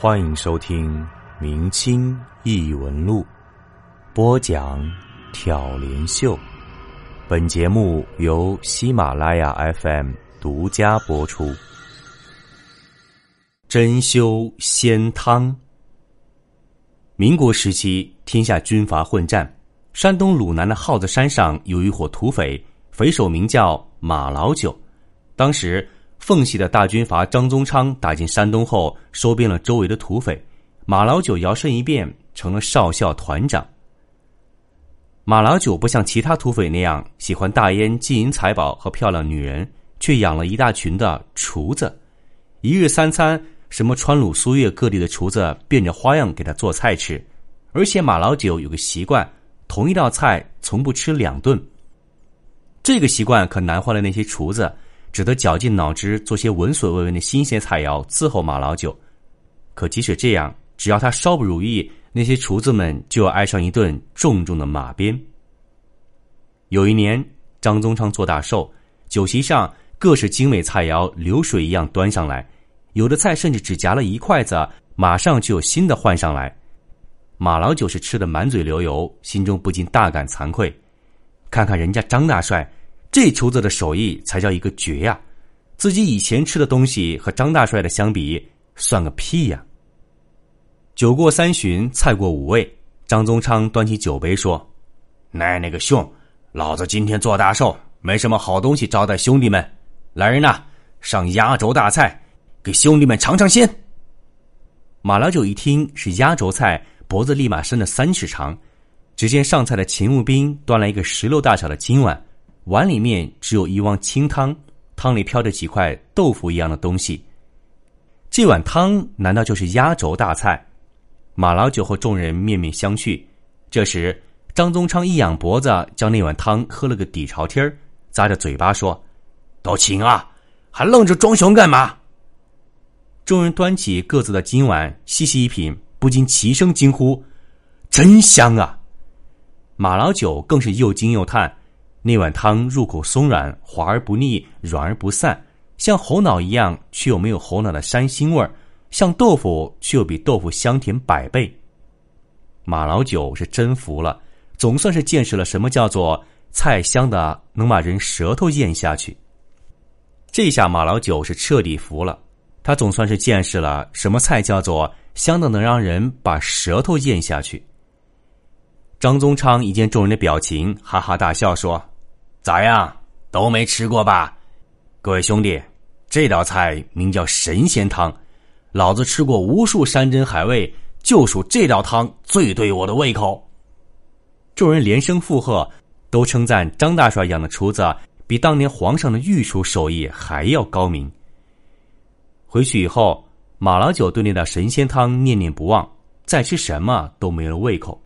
欢迎收听《明清异闻录》，播讲挑帘秀。本节目由喜马拉雅 FM 独家播出。珍馐仙汤。民国时期，天下军阀混战，山东鲁南的耗子山上有一伙土匪，匪首名叫马老九。当时，奉系的大军阀张宗昌打进山东后，收编了周围的土匪，马老九摇身一变成了少校团长。马老九不像其他土匪那样喜欢大烟、金银财宝和漂亮女人，却养了一大群的厨子，一日三餐。什么川鲁苏粤各地的厨子变着花样给他做菜吃，而且马老九有个习惯，同一道菜从不吃两顿。这个习惯可难坏了那些厨子，只得绞尽脑汁做些闻所未闻的新鲜菜肴伺候马老九。可即使这样，只要他稍不如意，那些厨子们就要挨上一顿重重的马鞭。有一年，张宗昌做大寿，酒席上各式精美菜肴流水一样端上来。有的菜甚至只夹了一筷子，马上就有新的换上来。马老九是吃的满嘴流油，心中不禁大感惭愧。看看人家张大帅，这厨子的手艺才叫一个绝呀！自己以前吃的东西和张大帅的相比，算个屁呀！酒过三巡，菜过五味，张宗昌端起酒杯说：“奶奶个熊，老子今天做大寿，没什么好东西招待兄弟们。来人呐，上压轴大菜！”给兄弟们尝尝鲜。马老九一听是压轴菜，脖子立马伸了三尺长。只见上菜的勤务兵端来一个石榴大小的金碗，碗里面只有一汪清汤，汤里飘着几块豆腐一样的东西。这碗汤难道就是压轴大菜？马老九和众人面面相觑。这时，张宗昌一仰脖子，将那碗汤喝了个底朝天儿，咂着嘴巴说：“都请啊，还愣着装熊干嘛？”众人端起各自的金碗，细细一品，不禁齐声惊呼：“真香啊！”马老九更是又惊又叹。那碗汤入口松软，滑而不腻，软而不散，像猴脑一样，却又没有猴脑的膻腥味儿；像豆腐，却又比豆腐香甜百倍。马老九是真服了，总算是见识了什么叫做菜香的能把人舌头咽下去。这下马老九是彻底服了。他总算是见识了什么菜叫做香的能让人把舌头咽下去。张宗昌一见众人的表情，哈哈大笑说：“咋样，都没吃过吧？各位兄弟，这道菜名叫神仙汤，老子吃过无数山珍海味，就属这道汤最对我的胃口。”众人连声附和，都称赞张大帅养的厨子比当年皇上的御厨手艺还要高明。回去以后，马老九对那道神仙汤念念不忘，再吃什么都没了胃口。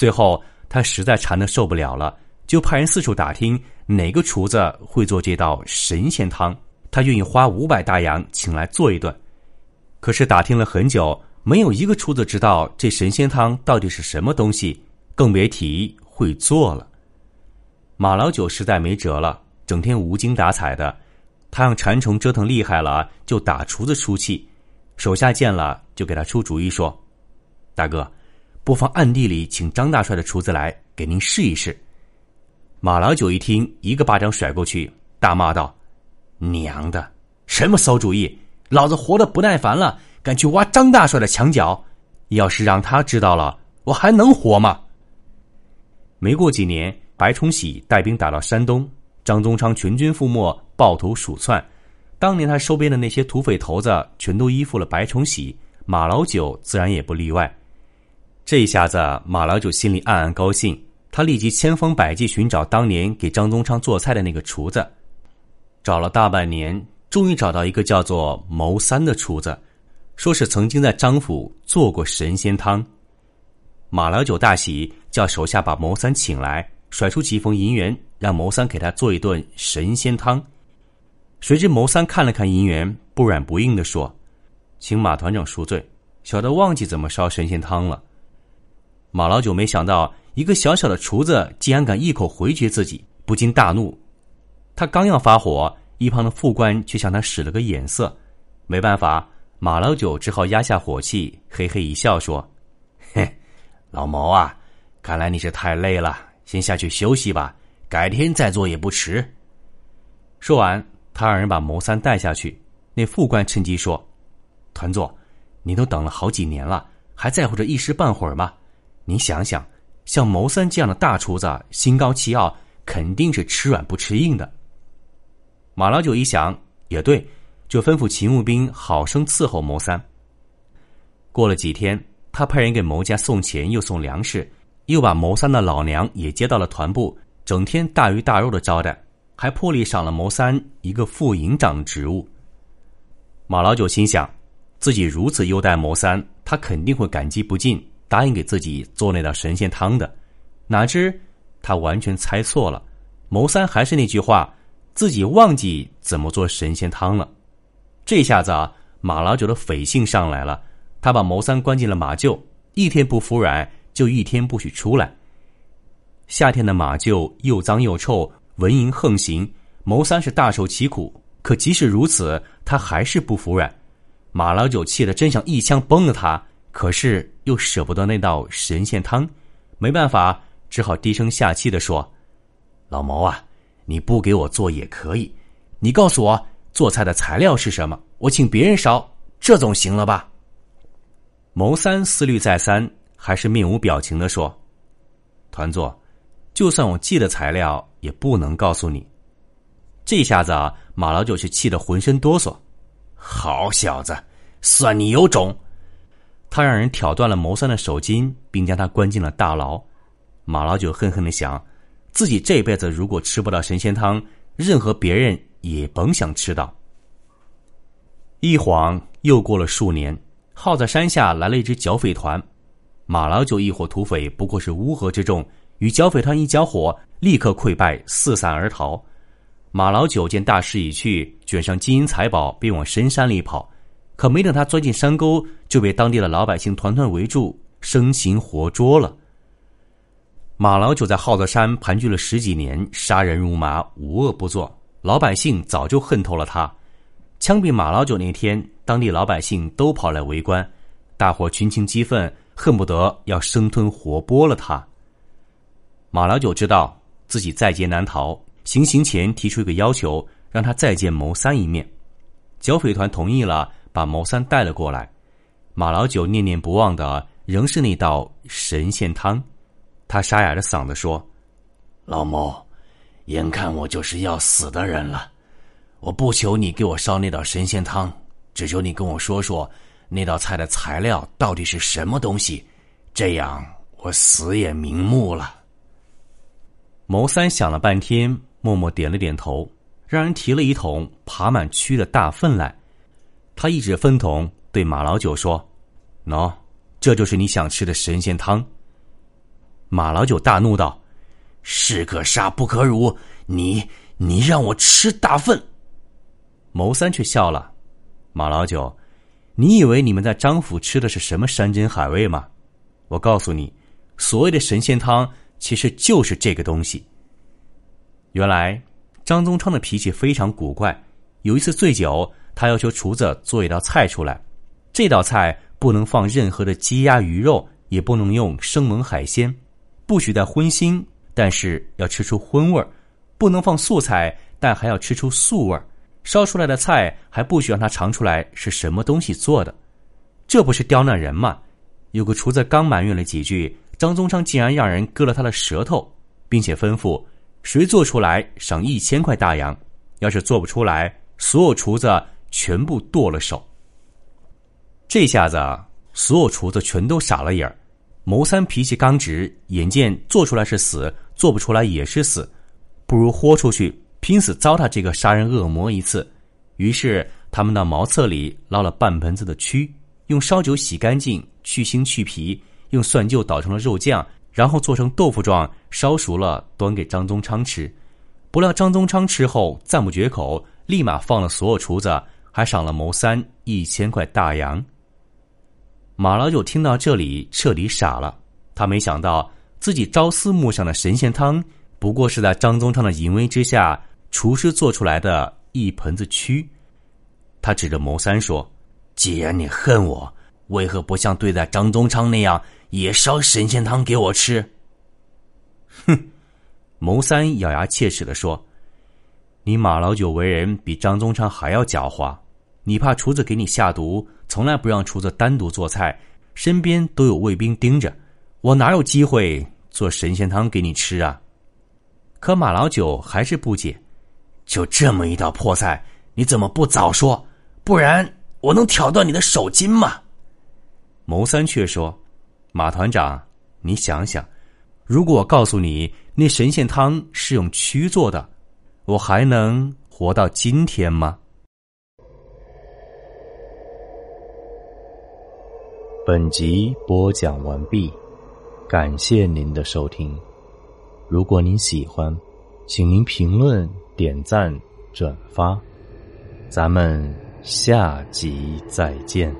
最后，他实在馋得受不了了，就派人四处打听哪个厨子会做这道神仙汤，他愿意花五百大洋请来做一顿。可是打听了很久，没有一个厨子知道这神仙汤到底是什么东西，更别提会做了。马老九实在没辙了，整天无精打采的。他让馋虫折腾厉害了，就打厨子出气。手下见了，就给他出主意说：“大哥，不妨暗地里请张大帅的厨子来给您试一试。”马老九一听，一个巴掌甩过去，大骂道：“娘的，什么馊主意！老子活得不耐烦了，敢去挖张大帅的墙角！要是让他知道了，我还能活吗？”没过几年，白崇禧带兵打到山东。张宗昌全军覆没，抱头鼠窜。当年他收编的那些土匪头子，全都依附了白崇禧，马老九自然也不例外。这一下子，马老九心里暗暗高兴。他立即千方百计寻找当年给张宗昌做菜的那个厨子，找了大半年，终于找到一个叫做牟三的厨子，说是曾经在张府做过神仙汤。马老九大喜，叫手下把牟三请来。甩出几封银元，让牟三给他做一顿神仙汤。谁知牟三看了看银元，不软不硬的说：“请马团长恕罪，小的忘记怎么烧神仙汤了。”马老九没想到，一个小小的厨子竟然敢一口回绝自己，不禁大怒。他刚要发火，一旁的副官却向他使了个眼色。没办法，马老九只好压下火气，嘿嘿一笑说：“ 嘿，老毛啊，看来你是太累了，先下去休息吧，改天再做也不迟。”说完，他让人把谋三带下去。那副官趁机说：“团座，你都等了好几年了，还在乎这一时半会儿吗？你想想，像谋三这样的大厨子，心高气傲，肯定是吃软不吃硬的。”马老九一想，也对。就吩咐勤务兵好生伺候谋三。过了几天，他派人给牟家送钱，又送粮食，又把牟三的老娘也接到了团部，整天大鱼大肉的招待，还破例赏了牟三一个副营长职务。马老九心想，自己如此优待牟三，他肯定会感激不尽，答应给自己做那道神仙汤的。哪知他完全猜错了，谋三还是那句话，自己忘记怎么做神仙汤了。这下子啊，马老九的匪性上来了。他把谋三关进了马厩，一天不服软，就一天不许出来。夏天的马厩又脏又臭，蚊蝇横行，谋三是大受其苦。可即使如此，他还是不服软。马老九气得真想一枪崩了他，可是又舍不得那道神仙汤，没办法，只好低声下气的说：“老牟啊，你不给我做也可以，你告诉我。”做菜的材料是什么？我请别人烧，这总行了吧？谋三思虑再三，还是面无表情的说：“团座，就算我记得材料，也不能告诉你。”这下子啊，马老九是气得浑身哆嗦。好小子，算你有种！他让人挑断了谋三的手筋，并将他关进了大牢。马老九恨恨的想：自己这辈子如果吃不到神仙汤，任何别人。也甭想吃到。一晃又过了数年，耗子山下来了一支剿匪团，马老九一伙土匪不过是乌合之众，与剿匪团一交火，立刻溃败，四散而逃。马老九见大势已去，卷上金银财宝，便往深山里跑。可没等他钻进山沟，就被当地的老百姓团团围住，生擒活捉了。马老九在耗子山盘踞了十几年，杀人如麻，无恶不作。老百姓早就恨透了他。枪毙马老九那天，当地老百姓都跑来围观，大伙群情激愤，恨不得要生吞活剥了他。马老九知道自己在劫难逃，行刑前提出一个要求，让他再见牟三一面。剿匪团同意了，把牟三带了过来。马老九念念不忘的仍是那道神仙汤。他沙哑着嗓子说：“老牟。”眼看我就是要死的人了，我不求你给我烧那道神仙汤，只求你跟我说说那道菜的材料到底是什么东西，这样我死也瞑目了。牟三想了半天，默默点了点头，让人提了一桶爬满蛆的大粪来。他一指粪桶，对马老九说：“喏，这就是你想吃的神仙汤。”马老九大怒道。士可杀不可辱，你你让我吃大粪。牟三却笑了，马老九，你以为你们在张府吃的是什么山珍海味吗？我告诉你，所谓的神仙汤其实就是这个东西。原来张宗昌的脾气非常古怪，有一次醉酒，他要求厨子做一道菜出来，这道菜不能放任何的鸡鸭鱼肉，也不能用生猛海鲜，不许带荤腥。但是要吃出荤味儿，不能放素菜，但还要吃出素味儿。烧出来的菜还不许让他尝出来是什么东西做的，这不是刁难人吗？有个厨子刚埋怨了几句，张宗昌竟然让人割了他的舌头，并且吩咐谁做出来赏一千块大洋，要是做不出来，所有厨子全部剁了手。这下子，所有厨子全都傻了眼儿。谋三脾气刚直，眼见做出来是死，做不出来也是死，不如豁出去，拼死糟蹋这个杀人恶魔一次。于是他们到茅厕里捞了半盆子的蛆，用烧酒洗干净，去腥去皮，用蒜臼捣成了肉酱，然后做成豆腐状，烧熟了端给张宗昌吃。不料张宗昌吃后赞不绝口，立马放了所有厨子，还赏了牟三一千块大洋。马老九听到这里，彻底傻了。他没想到自己朝思暮想的神仙汤，不过是在张宗昌的淫威之下，厨师做出来的一盆子蛆。他指着牟三说：“既然你恨我，为何不像对待张宗昌那样，也烧神仙汤给我吃？哼！谋三咬牙切齿的说：“你马老九为人比张宗昌还要狡猾，你怕厨子给你下毒，从来不让厨子单独做菜，身边都有卫兵盯着，我哪有机会做神仙汤给你吃啊？”可马老九还是不解：“就这么一道破菜，你怎么不早说？不然我能挑断你的手筋吗？”牟三却说：“马团长，你想想。”如果我告诉你那神仙汤是用蛆做的，我还能活到今天吗？本集播讲完毕，感谢您的收听。如果您喜欢，请您评论、点赞、转发，咱们下集再见。